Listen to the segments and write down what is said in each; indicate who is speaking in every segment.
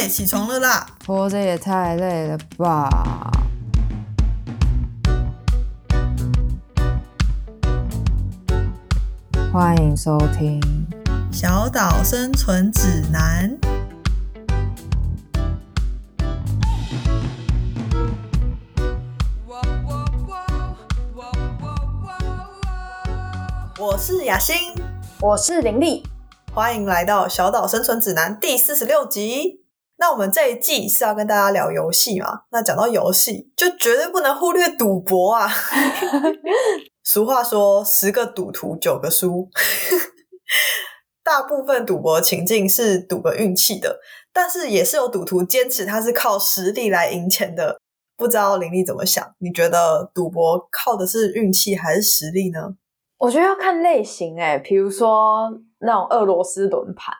Speaker 1: 哎，起床了啦！
Speaker 2: 活着也太累了吧！欢迎收听《
Speaker 1: 小岛生存指南》。我是雅欣，
Speaker 3: 我是林丽。
Speaker 1: 欢迎来到《小岛生存指南》第四十六集。那我们这一季是要跟大家聊游戏嘛？那讲到游戏，就绝对不能忽略赌博啊！俗话说“十个赌徒九个输”，大部分赌博情境是赌个运气的，但是也是有赌徒坚持他是靠实力来赢钱的。不知道林丽怎么想？你觉得赌博靠的是运气还是实力呢？
Speaker 3: 我觉得要看类型哎，比如说那种俄罗斯轮盘，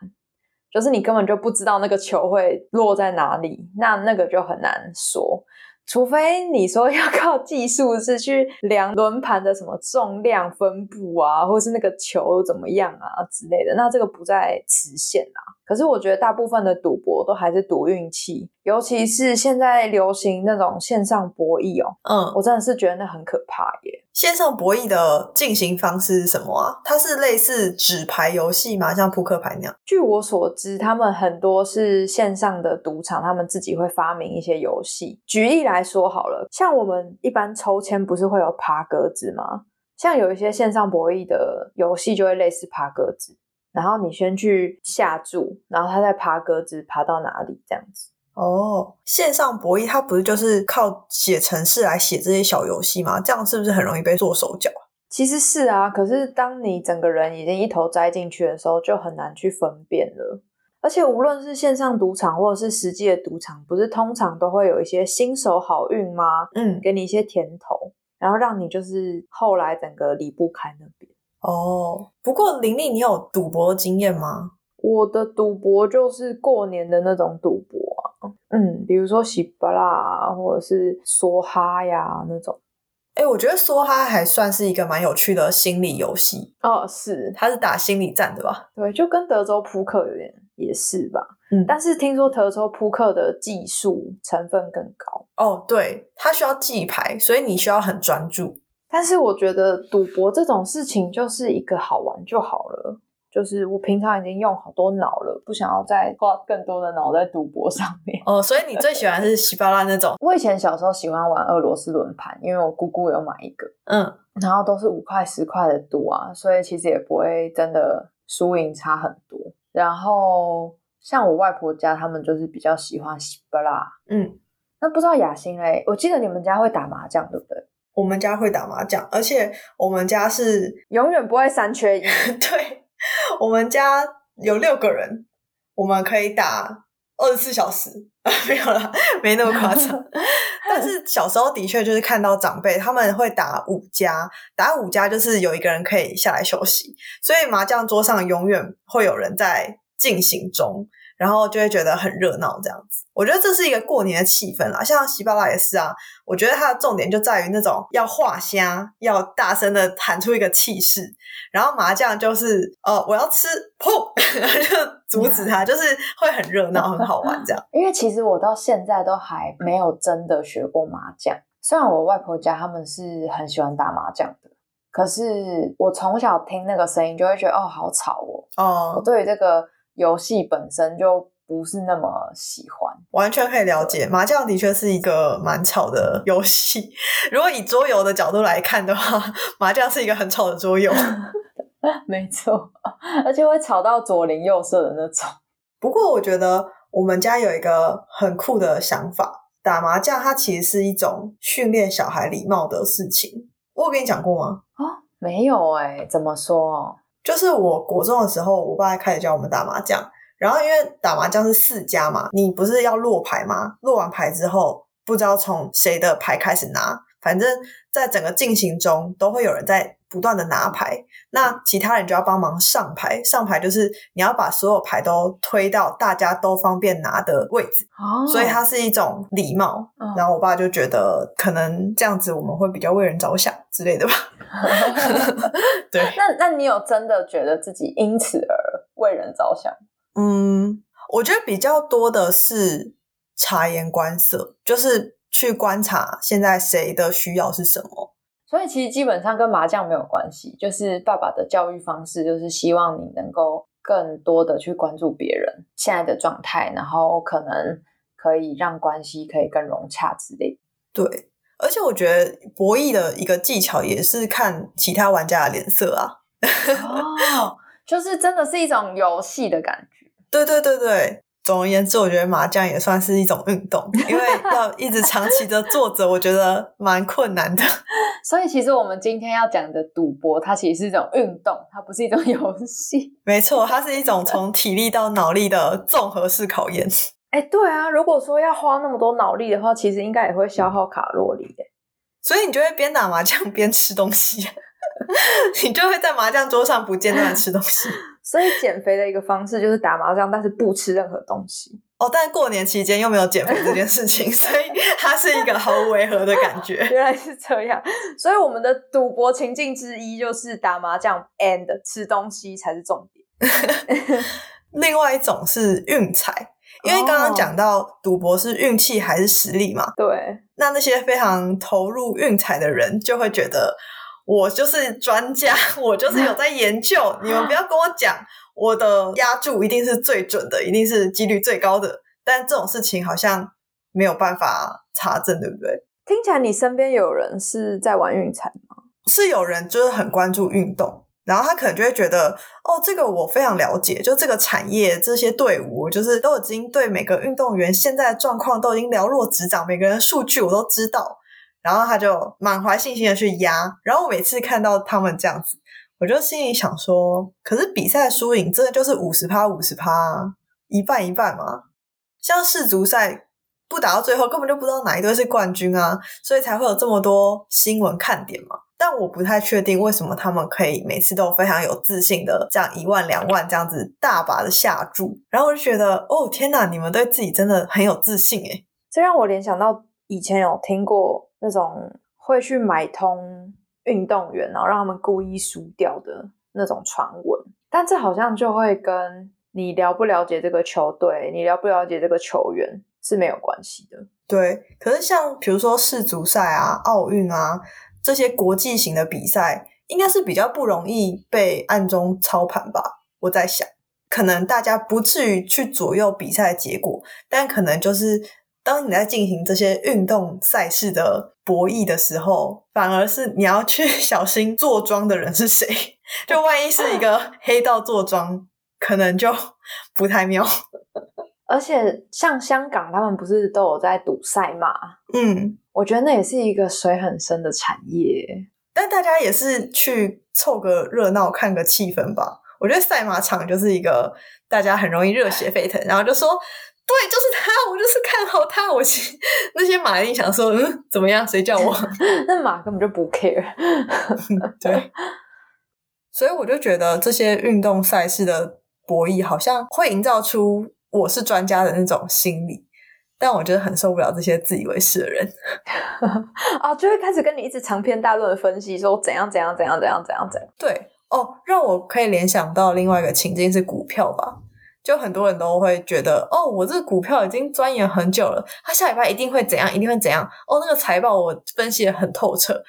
Speaker 3: 就是你根本就不知道那个球会落在哪里，那那个就很难说。除非你说要靠技术是去量轮盘的什么重量分布啊，或是那个球怎么样啊之类的，那这个不在此限啊。可是我觉得大部分的赌博都还是赌运气，尤其是现在流行那种线上博弈哦。嗯，我真的是觉得那很可怕耶。
Speaker 1: 线上博弈的进行方式是什么啊？它是类似纸牌游戏吗？像扑克牌那样？
Speaker 3: 据我所知，他们很多是线上的赌场，他们自己会发明一些游戏。举例来说好了，像我们一般抽签不是会有爬格子吗？像有一些线上博弈的游戏就会类似爬格子。然后你先去下注，然后他再爬格子，爬到哪里这样子。
Speaker 1: 哦，线上博弈它不是就是靠写程式来写这些小游戏吗？这样是不是很容易被做手脚
Speaker 3: 其实是啊，可是当你整个人已经一头栽进去的时候，就很难去分辨了。而且无论是线上赌场或者是实际的赌场，不是通常都会有一些新手好运吗？嗯，给你一些甜头，然后让你就是后来整个离不开那边。
Speaker 1: 哦，不过玲玲，你有赌博经验吗？
Speaker 3: 我的赌博就是过年的那种赌博啊，嗯，比如说洗巴啦或者是梭哈呀那种。
Speaker 1: 哎，我觉得梭哈还算是一个蛮有趣的心理游戏
Speaker 3: 哦，是，
Speaker 1: 它是打心理战的吧？
Speaker 3: 对，就跟德州扑克有点也是吧？嗯，但是听说德州扑克的技术成分更高
Speaker 1: 哦，对，它需要记牌，所以你需要很专注。
Speaker 3: 但是我觉得赌博这种事情就是一个好玩就好了，就是我平常已经用好多脑了，不想要再花更多的脑在赌博上面。
Speaker 1: 哦，所以你最喜欢是稀巴拉那种？
Speaker 3: 我以前小时候喜欢玩俄罗斯轮盘，因为我姑姑有买一个，嗯，然后都是五块十块的赌啊，所以其实也不会真的输赢差很多。然后像我外婆家，他们就是比较喜欢稀巴拉，嗯，那不知道雅欣嘞？我记得你们家会打麻将，对不对？
Speaker 1: 我们家会打麻将，而且我们家是
Speaker 3: 永远不会三缺一。
Speaker 1: 对，我们家有六个人，我们可以打二十四小时。没有了，没那么夸张。但是小时候的确就是看到长辈他们会打五家，打五家就是有一个人可以下来休息，所以麻将桌上永远会有人在进行中。然后就会觉得很热闹，这样子。我觉得这是一个过年的气氛啦。像喜巴拉也是啊。我觉得它的重点就在于那种要画虾，要大声的喊出一个气势。然后麻将就是，呃，我要吃，砰，就阻止他，就是会很热闹，很好玩这样。
Speaker 3: 因为其实我到现在都还没有真的学过麻将。虽然我外婆家他们是很喜欢打麻将的，可是我从小听那个声音就会觉得，哦，好吵哦。哦，我对于这个。游戏本身就不是那么喜欢，
Speaker 1: 完全可以了解。麻将的确是一个蛮吵的游戏。如果以桌游的角度来看的话，麻将是一个很吵的桌游。
Speaker 3: 没错，而且会吵到左邻右舍的那种。
Speaker 1: 不过，我觉得我们家有一个很酷的想法：打麻将，它其实是一种训练小孩礼貌的事情。我有跟你讲过吗？
Speaker 3: 啊，没有哎，怎么说？
Speaker 1: 就是我国中的时候，我爸开始教我们打麻将。然后因为打麻将是四家嘛，你不是要落牌吗？落完牌之后，不知道从谁的牌开始拿，反正在整个进行中都会有人在不断的拿牌，那其他人就要帮忙上牌。上牌就是你要把所有牌都推到大家都方便拿的位置，所以它是一种礼貌。然后我爸就觉得可能这样子我们会比较为人着想之类的吧。对，
Speaker 3: 那那你有真的觉得自己因此而为人着想？
Speaker 1: 嗯，我觉得比较多的是察言观色，就是去观察现在谁的需要是什么。
Speaker 3: 所以其实基本上跟麻将没有关系，就是爸爸的教育方式，就是希望你能够更多的去关注别人现在的状态，然后可能可以让关系可以更融洽之类。
Speaker 1: 对，而且我觉得博弈的一个技巧也是看其他玩家的脸色啊。
Speaker 3: 哦，就是真的是一种游戏的感觉。
Speaker 1: 对对对对。总而言之，我觉得麻将也算是一种运动，因为 要一直长期的坐着，我觉得蛮困难的。
Speaker 3: 所以，其实我们今天要讲的赌博，它其实是一种运动，它不是一种游戏。
Speaker 1: 没错，它是一种从体力到脑力的综合式考验。
Speaker 3: 哎，对啊，如果说要花那么多脑力的话，其实应该也会消耗卡路里。
Speaker 1: 所以你就会边打麻将边吃东西，你就会在麻将桌上不间断吃东西。
Speaker 3: 所以减肥的一个方式就是打麻将，但是不吃任何东西。
Speaker 1: 哦，但过年期间又没有减肥这件事情，所以它是一个毫无违和的感觉。
Speaker 3: 原来是这样，所以我们的赌博情境之一就是打麻将 and 吃东西才是重点。
Speaker 1: 另外一种是运财，因为刚刚讲到赌博是运气还是实力嘛？
Speaker 3: 对。
Speaker 1: 那那些非常投入运财的人就会觉得。我就是专家，我就是有在研究。你们不要跟我讲，我的压注一定是最准的，一定是几率最高的。但这种事情好像没有办法查证，对不对？
Speaker 3: 听起来你身边有人是在玩运彩吗？
Speaker 1: 是有人就是很关注运动，然后他可能就会觉得，哦，这个我非常了解，就这个产业这些队伍，就是都已经对每个运动员现在的状况都已经了若指掌，每个人数据我都知道。然后他就满怀信心的去压，然后每次看到他们这样子，我就心里想说：，可是比赛输赢真的就是五十趴五十趴，一半一半嘛。像世足赛不打到最后，根本就不知道哪一队是冠军啊，所以才会有这么多新闻看点嘛。但我不太确定为什么他们可以每次都非常有自信的这样一万两万这样子大把的下注，然后我就觉得，哦天哪，你们对自己真的很有自信诶
Speaker 3: 这让我联想到以前有听过。那种会去买通运动员，然后让他们故意输掉的那种传闻，但这好像就会跟你了不了解这个球队，你了不了解这个球员是没有关系的。
Speaker 1: 对，可是像比如说世足赛啊、奥运啊这些国际型的比赛，应该是比较不容易被暗中操盘吧？我在想，可能大家不至于去左右比赛结果，但可能就是。当你在进行这些运动赛事的博弈的时候，反而是你要去小心坐庄的人是谁。就万一是一个黑道坐庄，可能就不太妙。
Speaker 3: 而且像香港，他们不是都有在赌赛嘛？
Speaker 1: 嗯，
Speaker 3: 我觉得那也是一个水很深的产业。
Speaker 1: 但大家也是去凑个热闹、看个气氛吧。我觉得赛马场就是一个大家很容易热血沸腾，然后就说。对，就是他，我就是看好他。我 那些马一定想说，嗯，怎么样？谁叫我？
Speaker 3: 那马根本就不 care。
Speaker 1: 对，所以我就觉得这些运动赛事的博弈，好像会营造出我是专家的那种心理。但我觉得很受不了这些自以为是的人。
Speaker 3: 啊，就会开始跟你一直长篇大论的分析，说怎样怎样怎样怎样怎样怎样。
Speaker 1: 对，哦，让我可以联想到另外一个情境是股票吧。就很多人都会觉得，哦，我这个股票已经钻研很久了，它下礼拜一定会怎样，一定会怎样。哦，那个财报我分析的很透彻。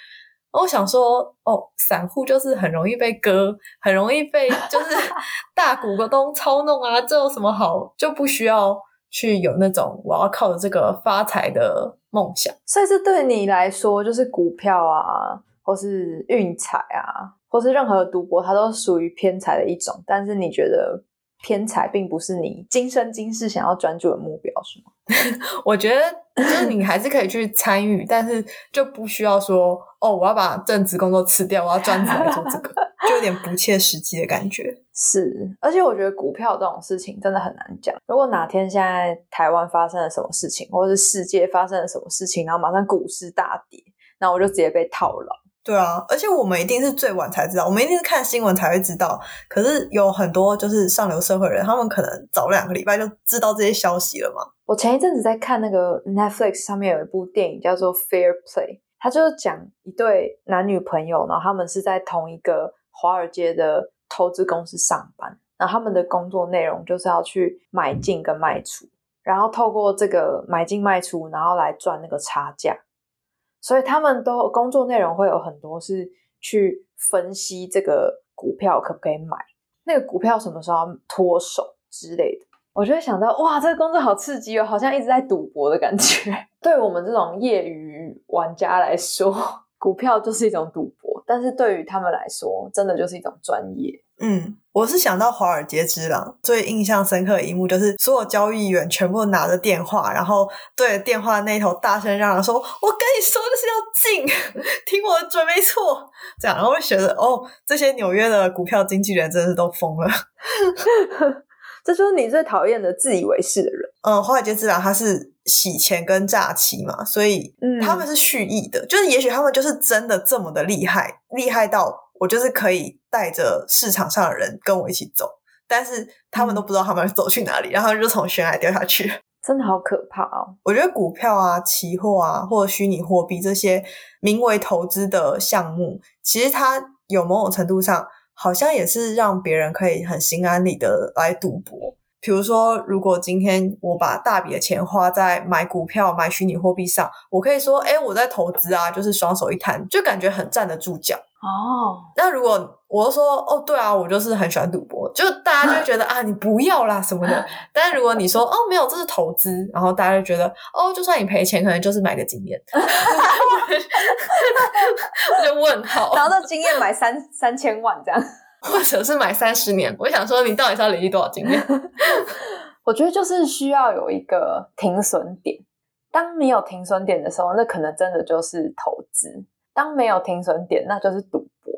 Speaker 1: 我想说，哦，散户就是很容易被割，很容易被就是 大股东操弄啊，这有什么好？就不需要去有那种我要靠着这个发财的梦想。
Speaker 3: 所以这对你来说，就是股票啊，或是运彩啊，或是任何赌博，它都属于偏财的一种。但是你觉得？偏财并不是你今生今世想要专注的目标，是吗？
Speaker 1: 我觉得就是你还是可以去参与，但是就不需要说哦，我要把正职工作辞掉，我要专职来做这个，就有点不切实际的感觉。
Speaker 3: 是，而且我觉得股票这种事情真的很难讲。如果哪天现在台湾发生了什么事情，或者是世界发生了什么事情，然后马上股市大跌，那我就直接被套牢。
Speaker 1: 对啊，而且我们一定是最晚才知道，我们一定是看新闻才会知道。可是有很多就是上流社会人，他们可能早两个礼拜就知道这些消息了嘛。
Speaker 3: 我前一阵子在看那个 Netflix 上面有一部电影叫做《Fair Play》，它就是讲一对男女朋友，然后他们是在同一个华尔街的投资公司上班，然后他们的工作内容就是要去买进跟卖出，然后透过这个买进卖出，然后来赚那个差价。所以他们都工作内容会有很多是去分析这个股票可不可以买，那个股票什么时候脱手之类的。我就会想到，哇，这个工作好刺激哦，好像一直在赌博的感觉。对我们这种业余玩家来说，股票就是一种赌博，但是对于他们来说，真的就是一种专业。
Speaker 1: 嗯，我是想到《华尔街之狼》最印象深刻的一幕，就是所有交易员全部拿着电话，然后对着电话那头大声嚷嚷说：“我跟你说的是要进，听我的准没错。”这样，然后会觉得，哦，这些纽约的股票经纪人真的是都疯了。
Speaker 3: 这就是你最讨厌的自以为是的人。
Speaker 1: 嗯，《华尔街之狼》它是洗钱跟诈欺嘛，所以他们是蓄意的，就是也许他们就是真的这么的厉害，厉害到我就是可以带着市场上的人跟我一起走，但是他们都不知道他们走去哪里，然后就从悬崖掉下去，
Speaker 3: 真的好可怕哦！
Speaker 1: 我觉得股票啊、期货啊，或者虚拟货币这些名为投资的项目，其实它有某种程度上。好像也是让别人可以很心安理得来赌博。比如说，如果今天我把大笔的钱花在买股票、买虚拟货币上，我可以说，哎，我在投资啊，就是双手一摊，就感觉很站得住脚。
Speaker 3: 哦，
Speaker 1: 那如果我说，哦，对啊，我就是很喜欢赌博，就大家就会觉得 啊，你不要啦什么的。但是如果你说，哦，没有，这是投资，然后大家就觉得，哦，就算你赔钱，可能就是买个经验。我就问号，
Speaker 3: 然后这经验买三三千万这样，
Speaker 1: 或者是买三十年。我想说，你到底是要累积多少经验？
Speaker 3: 我觉得就是需要有一个停损点。当你有停损点的时候，那可能真的就是投资。当没有停损点，那就是赌博，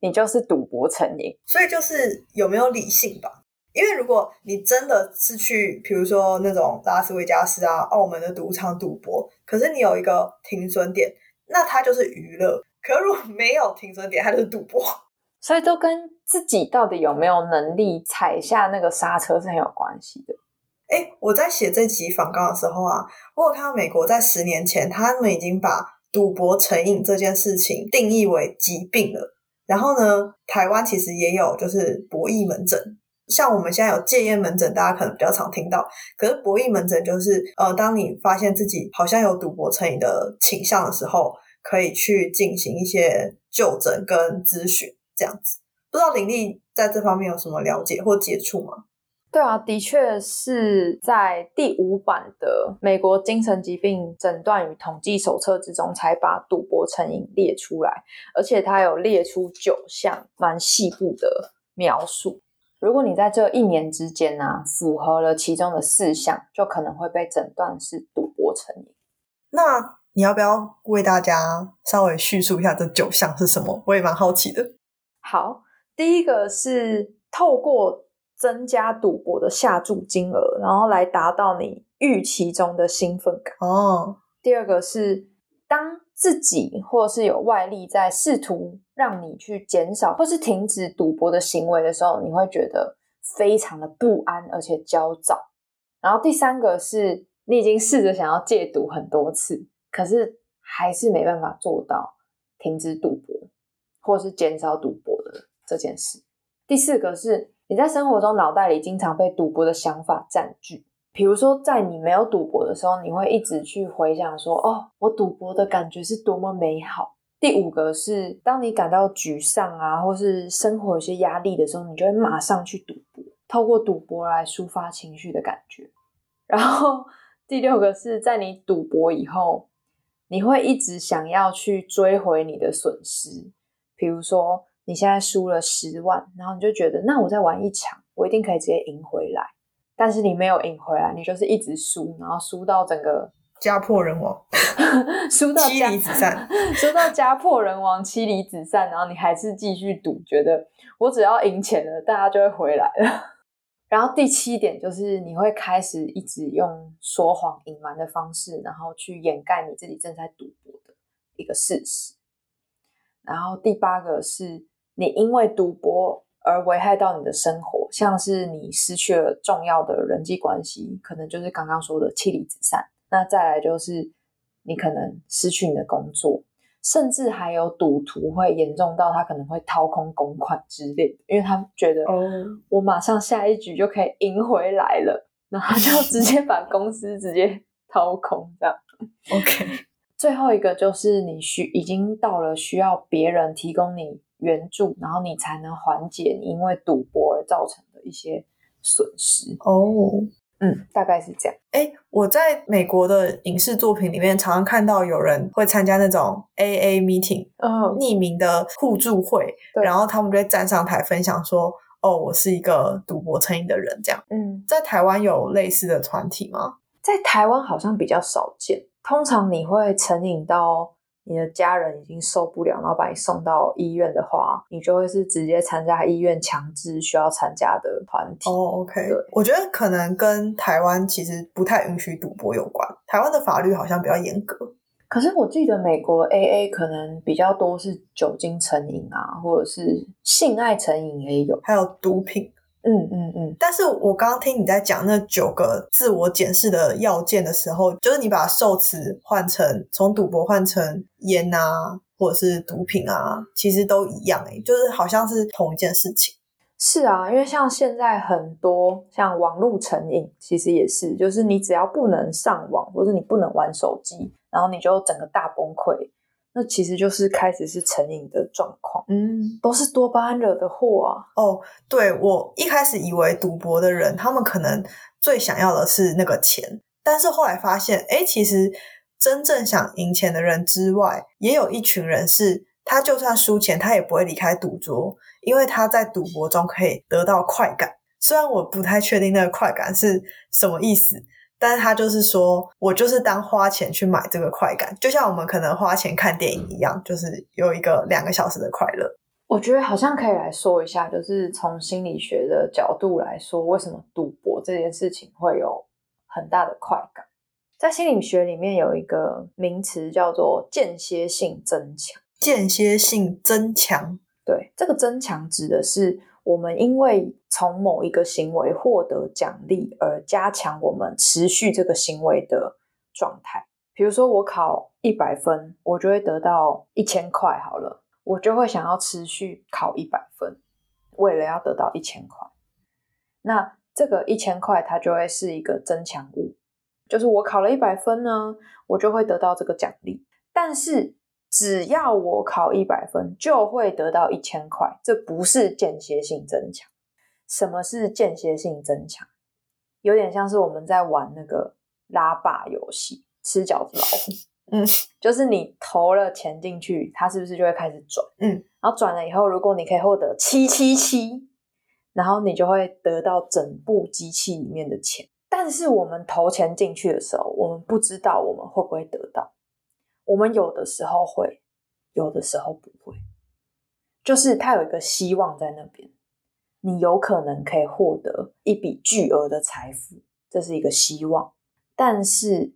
Speaker 3: 你就是赌博成瘾。
Speaker 1: 所以就是有没有理性吧？因为如果你真的是去，比如说那种拉斯维加斯啊、澳门的赌场赌博，可是你有一个停损点，那它就是娱乐；可如果没有停损点，它就是赌博。
Speaker 3: 所以都跟自己到底有没有能力踩下那个刹车是很有关系的。
Speaker 1: 哎，我在写这集访告的时候啊，我有看到美国在十年前，他们已经把赌博成瘾这件事情定义为疾病了，然后呢，台湾其实也有就是博弈门诊，像我们现在有戒烟门诊，大家可能比较常听到。可是博弈门诊就是呃，当你发现自己好像有赌博成瘾的倾向的时候，可以去进行一些就诊跟咨询这样子。不知道林丽在这方面有什么了解或接触吗？
Speaker 3: 对啊，的确是在第五版的《美国精神疾病诊断与统计手册》之中，才把赌博成瘾列出来，而且它有列出九项蛮细部的描述。如果你在这一年之间呢，符合了其中的四项，就可能会被诊断是赌博成瘾。
Speaker 1: 那你要不要为大家稍微叙述一下这九项是什么？我也蛮好奇的。
Speaker 3: 好，第一个是透过。增加赌博的下注金额，然后来达到你预期中的兴奋感。
Speaker 1: 哦，
Speaker 3: 第二个是当自己或是有外力在试图让你去减少或是停止赌博的行为的时候，你会觉得非常的不安而且焦躁。然后第三个是你已经试着想要戒赌很多次，可是还是没办法做到停止赌博或是减少赌博的这件事。第四个是。你在生活中脑袋里经常被赌博的想法占据，比如说在你没有赌博的时候，你会一直去回想说：“哦，我赌博的感觉是多么美好。”第五个是，当你感到沮丧啊，或是生活有些压力的时候，你就会马上去赌博，透过赌博来抒发情绪的感觉。然后第六个是在你赌博以后，你会一直想要去追回你的损失，比如说。你现在输了十万，然后你就觉得，那我再玩一场，我一定可以直接赢回来。但是你没有赢回来，你就是一直输，然后输到整个
Speaker 1: 家破人亡，
Speaker 3: 输到
Speaker 1: 妻离子散，
Speaker 3: 输到家破人亡、妻离子散，然后你还是继续赌，觉得我只要赢钱了，大家就会回来了。然后第七点就是你会开始一直用说谎、隐瞒的方式，然后去掩盖你自己正在赌博的一个事实。然后第八个是。你因为赌博而危害到你的生活，像是你失去了重要的人际关系，可能就是刚刚说的妻离子散。那再来就是你可能失去你的工作，甚至还有赌徒会严重到他可能会掏空公款之类的，因为他觉得
Speaker 1: 哦，
Speaker 3: 我马上下一局就可以赢回来了，然后就直接把公司直接掏空这样。
Speaker 1: OK，
Speaker 3: 最后一个就是你需已经到了需要别人提供你援助，然后你才能缓解你因为赌博而造成的一些损失。
Speaker 1: 哦，
Speaker 3: 嗯，大概是这样。
Speaker 1: 哎，我在美国的影视作品里面常常看到有人会参加那种 AA meeting，
Speaker 3: 嗯，
Speaker 1: 匿名的互助会，然后他们就会站上台分享说：“哦，我是一个赌博成瘾的人。”这样，
Speaker 3: 嗯，
Speaker 1: 在台湾有类似的团体吗？
Speaker 3: 在台湾好像比较少见。通常你会成瘾到你的家人已经受不了，然后把你送到医院的话，你就会是直接参加医院强制需要参加的团体。
Speaker 1: 哦，OK，
Speaker 3: 对
Speaker 1: 我觉得可能跟台湾其实不太允许赌博有关。台湾的法律好像比较严格。
Speaker 3: 可是我记得美国 AA 可能比较多是酒精成瘾啊，或者是性爱成瘾也有。
Speaker 1: 还有毒品，
Speaker 3: 嗯嗯嗯，
Speaker 1: 但是我刚刚听你在讲那九个自我检视的要件的时候，就是你把受词换成从赌博换成烟啊，或者是毒品啊，其实都一样诶、就是好像是同一件事情。
Speaker 3: 是啊，因为像现在很多像网络成瘾，其实也是，就是你只要不能上网，或者你不能玩手机，然后你就整个大崩溃，那其实就是开始是成瘾的状况，
Speaker 1: 嗯，
Speaker 3: 都是多巴胺惹的祸啊。
Speaker 1: 哦，对我一开始以为赌博的人，他们可能最想要的是那个钱，但是后来发现，哎，其实真正想赢钱的人之外，也有一群人是，他就算输钱，他也不会离开赌桌，因为他在赌博中可以得到快感。虽然我不太确定那个快感是什么意思，但是他就是说我就是当花钱去买这个快感，就像我们可能花钱看电影一样，就是有一个两个小时的快乐。
Speaker 3: 我觉得好像可以来说一下，就是从心理学的角度来说，为什么赌博这件事情会有很大的快感？在心理学里面有一个名词叫做间歇性增强。
Speaker 1: 间歇性增强。
Speaker 3: 对，这个增强指的是我们因为从某一个行为获得奖励而加强我们持续这个行为的状态。比如说，我考一百分，我就会得到一千块，好了，我就会想要持续考一百分，为了要得到一千块。那这个一千块，它就会是一个增强物，就是我考了一百分呢，我就会得到这个奖励。但是只要我考一百分，就会得到一千块，这不是间歇性增强。什么是间歇性增强？有点像是我们在玩那个拉霸游戏，吃饺子老虎。
Speaker 1: 嗯，
Speaker 3: 就是你投了钱进去，它是不是就会开始转？
Speaker 1: 嗯，
Speaker 3: 然后转了以后，如果你可以获得七七七，然后你就会得到整部机器里面的钱。但是我们投钱进去的时候，我们不知道我们会不会得到。我们有的时候会，有的时候不会，就是它有一个希望在那边，你有可能可以获得一笔巨额的财富，这是一个希望，但是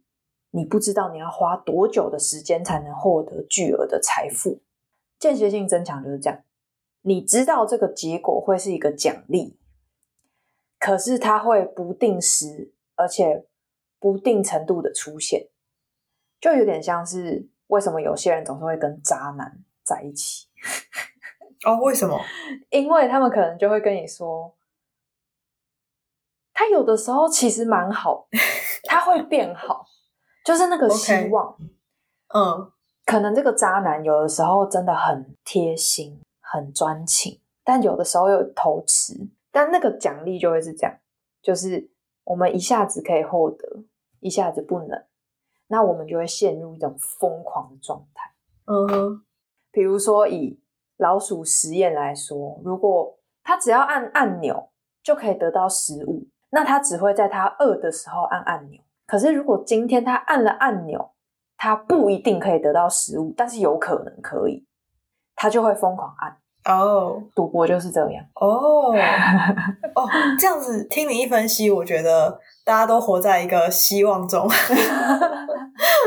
Speaker 3: 你不知道你要花多久的时间才能获得巨额的财富。间歇性增强就是这样，你知道这个结果会是一个奖励，可是它会不定时，而且不定程度的出现。就有点像是为什么有些人总是会跟渣男在一起，
Speaker 1: 哦，为什么？
Speaker 3: 因为他们可能就会跟你说，他有的时候其实蛮好，他会变好，就是那个 希望。
Speaker 1: 嗯，
Speaker 3: 可能这个渣男有的时候真的很贴心、很专情，但有的时候又偷吃。但那个奖励就会是这样，就是我们一下子可以获得，一下子不能，那我们就会陷入一种疯狂的状态。
Speaker 1: 嗯哼，
Speaker 3: 比如说以老鼠实验来说，如果它只要按按钮就可以得到食物，那它只会在它饿的时候按按钮。可是如果今天它按了按钮，它不一定可以得到食物，但是有可能可以，它就会疯狂按。
Speaker 1: 哦
Speaker 3: 赌博就是这样，
Speaker 1: 哦哦，这样子听你一分析，我觉得大家都活在一个希望中。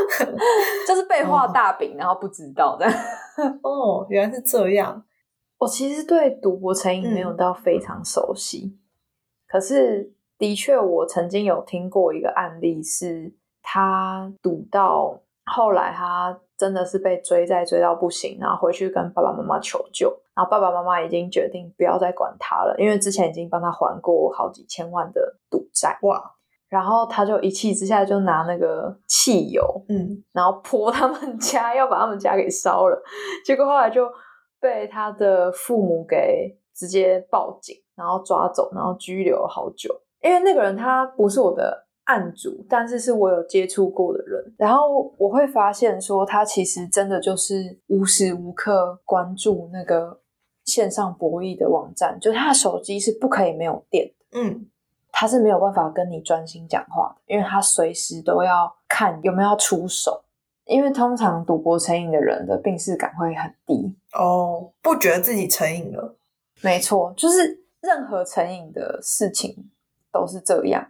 Speaker 3: 就是被画大饼，然后不知道的。
Speaker 1: 哦，原来是这样。
Speaker 3: 我其实对赌博成瘾没有到非常熟悉，可是的确我曾经有听过一个案例，是他赌到后来他真的是被追债追到不行，然后回去跟爸爸妈妈求救，然后爸爸妈妈已经决定不要再管他了，因为之前已经帮他还过好几千万的赌债。
Speaker 1: 哇，
Speaker 3: 然后他就一气之下就拿那个汽油，
Speaker 1: 嗯，
Speaker 3: 然后泼他们家，要把他们家给烧了。结果后来就被他的父母给直接报警，然后抓走，然后拘留好久。因为那个人他不是我的案主，但是是我有接触过的人。然后我会发现说，他其实真的就是无时无刻关注那个线上博弈的网站，就是他的手机是不可以没有电的。
Speaker 1: 嗯，
Speaker 3: 他是没有办法跟你专心讲话的，因为他随时都要看有没有要出手。因为通常赌博成瘾的人的病视感会很低，
Speaker 1: 哦，不觉得自己成瘾了，
Speaker 3: 没错，就是任何成瘾的事情都是这样，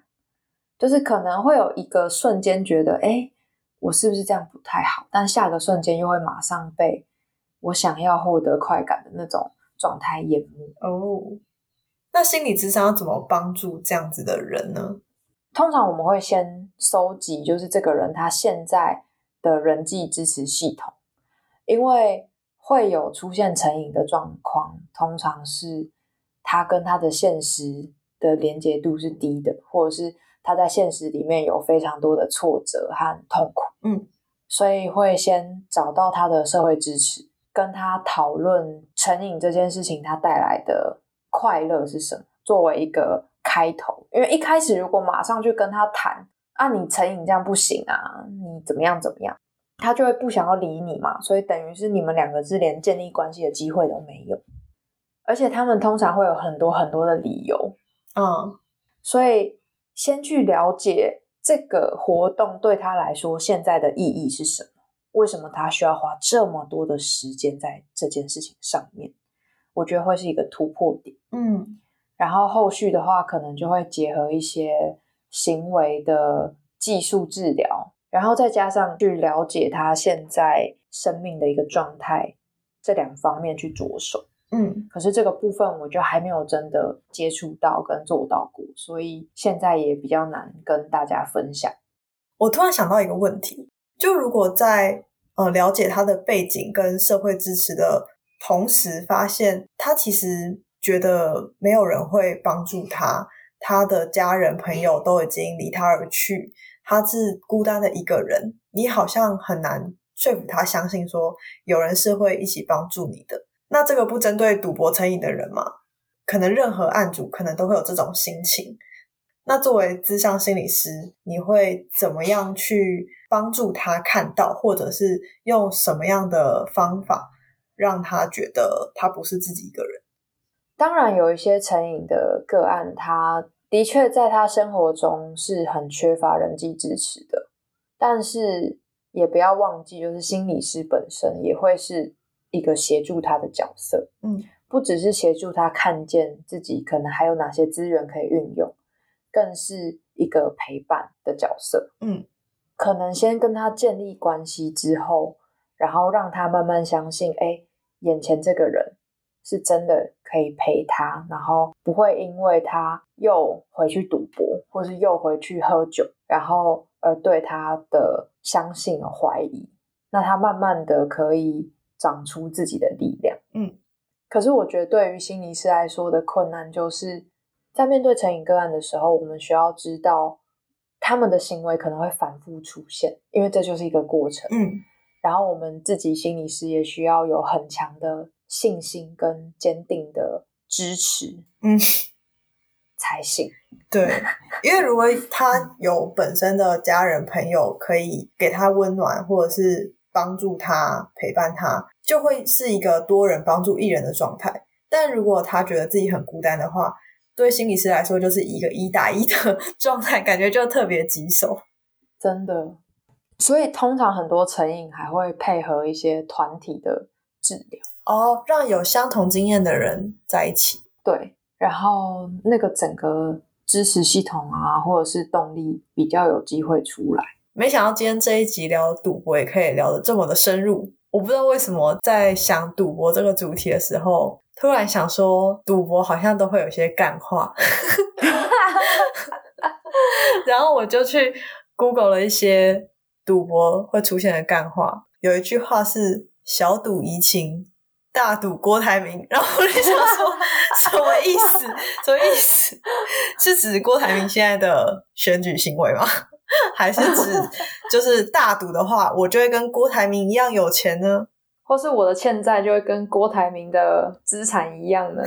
Speaker 3: 就是可能会有一个瞬间觉得，哎，我是不是这样不太好？但下个瞬间又会马上被我想要获得快感的那种状态淹没。
Speaker 1: 哦。那心理智商要怎么帮助这样子的人呢？
Speaker 3: 通常我们会先收集，就是这个人他现在的人际支持系统，因为会有出现成瘾的状况，通常是他跟他的现实的连接度是低的，或者是他在现实里面有非常多的挫折和痛苦，
Speaker 1: 嗯，
Speaker 3: 所以会先找到他的社会支持，跟他讨论成瘾这件事情他带来的快乐是什么，作为一个开头。因为一开始如果马上去跟他谈啊，你成瘾这样不行啊，你怎么样怎么样，他就会不想要理你嘛，所以等于是你们两个是连建立关系的机会都没有。而且他们通常会有很多很多的理由，
Speaker 1: 嗯，
Speaker 3: 所以先去了解这个活动对他来说现在的意义是什么，为什么他需要花这么多的时间在这件事情上面，我觉得会是一个突破点。
Speaker 1: 嗯，
Speaker 3: 然后后续的话，可能就会结合一些行为的技术治疗，然后再加上去了解他现在生命的一个状态，这两方面去着手。
Speaker 1: 嗯，
Speaker 3: 可是这个部分我就还没有真的接触到跟做到过，所以现在也比较难跟大家分享。
Speaker 1: 我突然想到一个问题，就如果在呃了解他的背景跟社会支持的同时，发现他其实觉得没有人会帮助他，他的家人朋友都已经离他而去，他是孤单的一个人，你好像很难说服他相信说有人是会一起帮助你的。那这个不针对赌博成瘾的人嘛？可能任何案主可能都会有这种心情。那作为咨商心理师，你会怎么样去帮助他看到，或者是用什么样的方法让他觉得他不是自己一个人？
Speaker 3: 当然，有一些成瘾的个案，他的确在他生活中是很缺乏人际支持的，但是也不要忘记，就是心理师本身也会是一个协助他的角色。
Speaker 1: 嗯，
Speaker 3: 不只是协助他看见自己可能还有哪些资源可以运用，更是一个陪伴的角色。
Speaker 1: 嗯，
Speaker 3: 可能先跟他建立关系之后，然后让他慢慢相信，哎，眼前这个人是真的可以陪他，然后不会因为他又回去赌博，或是又回去喝酒，然后而对他的相信而怀疑。那他慢慢的可以长出自己的力量。
Speaker 1: 嗯，
Speaker 3: 可是我觉得对于心理师来说的困难，就是在面对成瘾个案的时候，我们需要知道他们的行为可能会反复出现，因为这就是一个过程。
Speaker 1: 嗯，
Speaker 3: 然后我们自己心理师也需要有很强的信心跟坚定的支持，
Speaker 1: 嗯，
Speaker 3: 才行。
Speaker 1: 对，因为如果他有本身的家人朋友可以给他温暖，或者是帮助他、陪伴他，就会是一个多人帮助一人的状态。但如果他觉得自己很孤单的话，对心理师来说就是一个一打一的状态，感觉就特别棘手。
Speaker 3: 真的，所以通常很多成瘾还会配合一些团体的治疗，
Speaker 1: 哦，让有相同经验的人在一起。
Speaker 3: 对，然后那个整个支持系统啊，或者是动力比较有机会出来。
Speaker 1: 没想到今天这一集聊赌博也可以聊得这么的深入。我不知道为什么在想赌博这个主题的时候，突然想说赌博好像都会有些干话，然后我就去 Google 了一些赌博会出现的干话。有一句话是“小赌怡情，大赌郭台铭”，然后我就想说什么意思？什么意思？是指郭台铭现在的选举行为吗？还是指就是大赌的话，我就会跟郭台铭一样有钱呢？
Speaker 3: 或是我的欠债就会跟郭台铭的资产一样呢？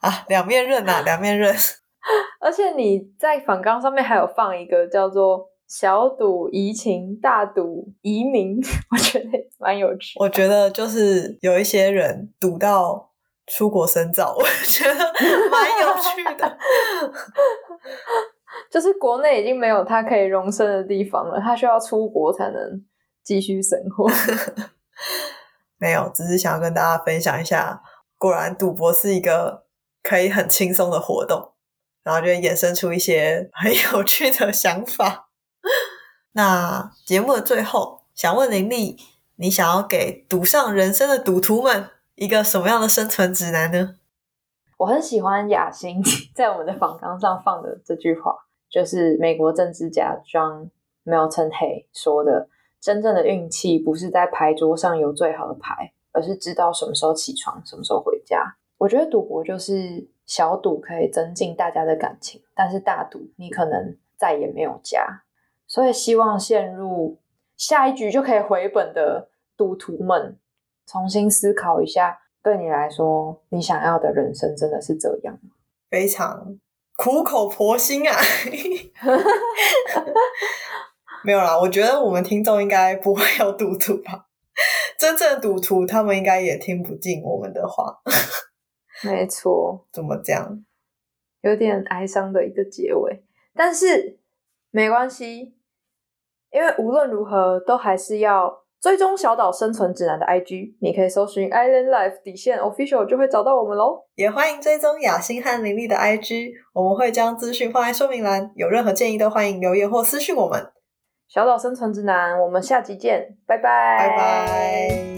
Speaker 1: 啊，两面刃呐，两面刃。
Speaker 3: 而且你在反纲上面还有放一个叫做“小赌怡情，大赌移民”，我觉得蛮有趣。
Speaker 1: 我觉得就是有一些人赌到出国深造，我觉得蛮有趣的。
Speaker 3: 就是国内已经没有他可以容身的地方了，他需要出国才能继续生活。
Speaker 1: 没有，只是想要跟大家分享一下，果然赌博是一个可以很轻松的活动，然后就衍生出一些很有趣的想法。那节目的最后，想问林丽，你想要给赌上人生的赌徒们一个什么样的生存指南呢？
Speaker 3: 我很喜欢雅欣 在我们的访纲上放的这句话，就是美国政治家 John Milton Hay 说的。真正的运气不是在牌桌上有最好的牌，而是知道什么时候起床，什么时候回家。我觉得赌博就是小赌可以增进大家的感情，但是大赌你可能再也没有家。所以希望陷入下一局就可以回本的赌徒们，重新思考一下，对你来说，你想要的人生真的是这样吗？
Speaker 1: 非常苦口婆心啊！没有啦，我觉得我们听众应该不会有赌徒吧？真正赌徒他们应该也听不进我们的话。
Speaker 3: 没错，
Speaker 1: 怎么讲？
Speaker 3: 有点哀伤的一个结尾，但是没关系，因为无论如何都还是要追踪小岛生存指南的 IG，你可以搜寻 Island Life 底线 Official 就会找到我们喽。
Speaker 1: 也欢迎追踪雅欣和林丽的 IG，我们会将资讯放在说明栏，有任何建议都欢迎留言或私讯我们。
Speaker 3: 小岛生存指南，我们下集见，拜拜，
Speaker 1: 拜拜。